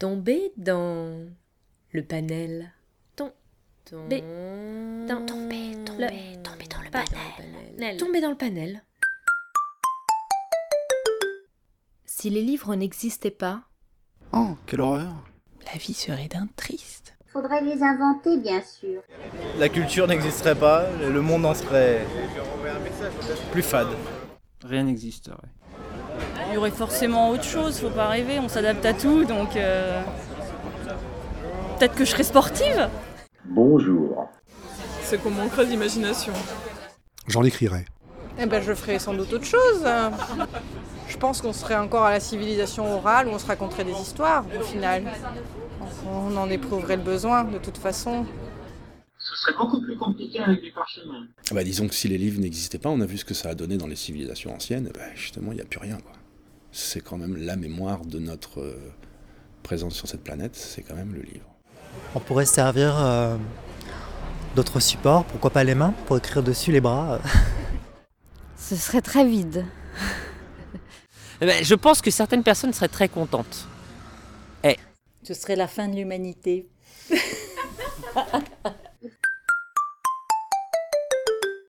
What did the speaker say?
Tomber dans le panel. Tom- Tomber dans, tomber, le- tomber, tomber dans le pas panel. Tomber dans le panel. Si les livres n'existaient pas, Oh, quelle horreur La vie serait d'un triste. Faudrait les inventer, bien sûr. La culture n'existerait pas, le monde en serait plus fade. Rien n'existerait. Il y aurait forcément autre chose, faut pas rêver, on s'adapte à tout, donc euh, peut-être que je serai sportive. Bonjour. C'est qu'on manquerait d'imagination. J'en écrirai. Eh ben, je ferais sans doute autre chose. Je pense qu'on serait encore à la civilisation orale où on se raconterait des histoires, au final. On en éprouverait le besoin, de toute façon. Ce serait beaucoup plus compliqué avec des parchemins. Ah bah, disons que si les livres n'existaient pas, on a vu ce que ça a donné dans les civilisations anciennes, et bah, justement, il n'y a plus rien. C'est quand même la mémoire de notre euh, présence sur cette planète, c'est quand même le livre. On pourrait se servir euh, d'autres supports, pourquoi pas les mains, pour écrire dessus les bras. Ce serait très vide. Eh ben, je pense que certaines personnes seraient très contentes. Ce serait la fin de l'humanité.